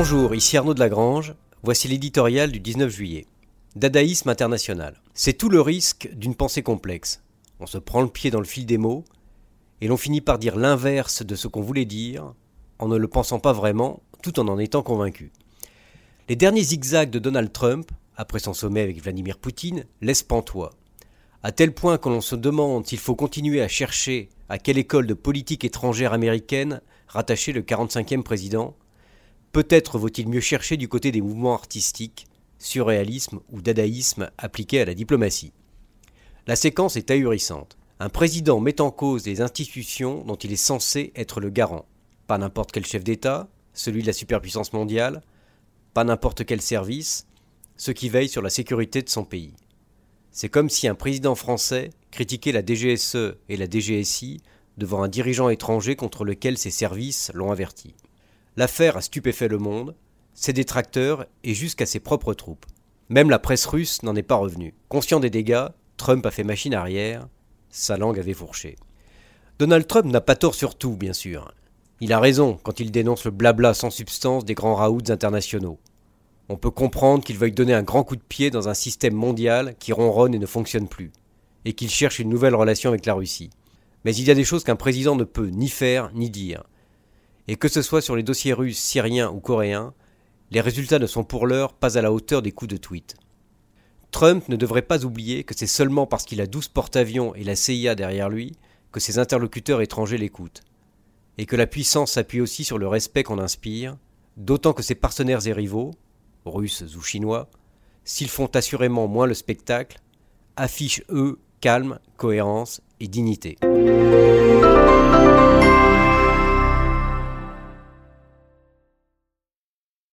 Bonjour, ici Arnaud de Lagrange. Voici l'éditorial du 19 juillet. Dadaïsme international. C'est tout le risque d'une pensée complexe. On se prend le pied dans le fil des mots, et l'on finit par dire l'inverse de ce qu'on voulait dire, en ne le pensant pas vraiment, tout en en étant convaincu. Les derniers zigzags de Donald Trump, après son sommet avec Vladimir Poutine, laissent pantois. À tel point que l'on se demande s'il faut continuer à chercher à quelle école de politique étrangère américaine rattacher le 45e président. Peut-être vaut-il mieux chercher du côté des mouvements artistiques, surréalisme ou dadaïsme appliqués à la diplomatie. La séquence est ahurissante. Un président met en cause les institutions dont il est censé être le garant. Pas n'importe quel chef d'État, celui de la superpuissance mondiale, pas n'importe quel service, ceux qui veillent sur la sécurité de son pays. C'est comme si un président français critiquait la DGSE et la DGSI devant un dirigeant étranger contre lequel ses services l'ont averti. L'affaire a stupéfait le monde, ses détracteurs et jusqu'à ses propres troupes. Même la presse russe n'en est pas revenue. Conscient des dégâts, Trump a fait machine arrière, sa langue avait fourché. Donald Trump n'a pas tort sur tout, bien sûr. Il a raison quand il dénonce le blabla sans substance des grands raouts internationaux. On peut comprendre qu'il veuille donner un grand coup de pied dans un système mondial qui ronronne et ne fonctionne plus, et qu'il cherche une nouvelle relation avec la Russie. Mais il y a des choses qu'un président ne peut ni faire ni dire. Et que ce soit sur les dossiers russes, syriens ou coréens, les résultats ne sont pour l'heure pas à la hauteur des coups de tweet. Trump ne devrait pas oublier que c'est seulement parce qu'il a 12 porte-avions et la CIA derrière lui que ses interlocuteurs étrangers l'écoutent. Et que la puissance s'appuie aussi sur le respect qu'on inspire, d'autant que ses partenaires et rivaux, russes ou chinois, s'ils font assurément moins le spectacle, affichent eux calme, cohérence et dignité.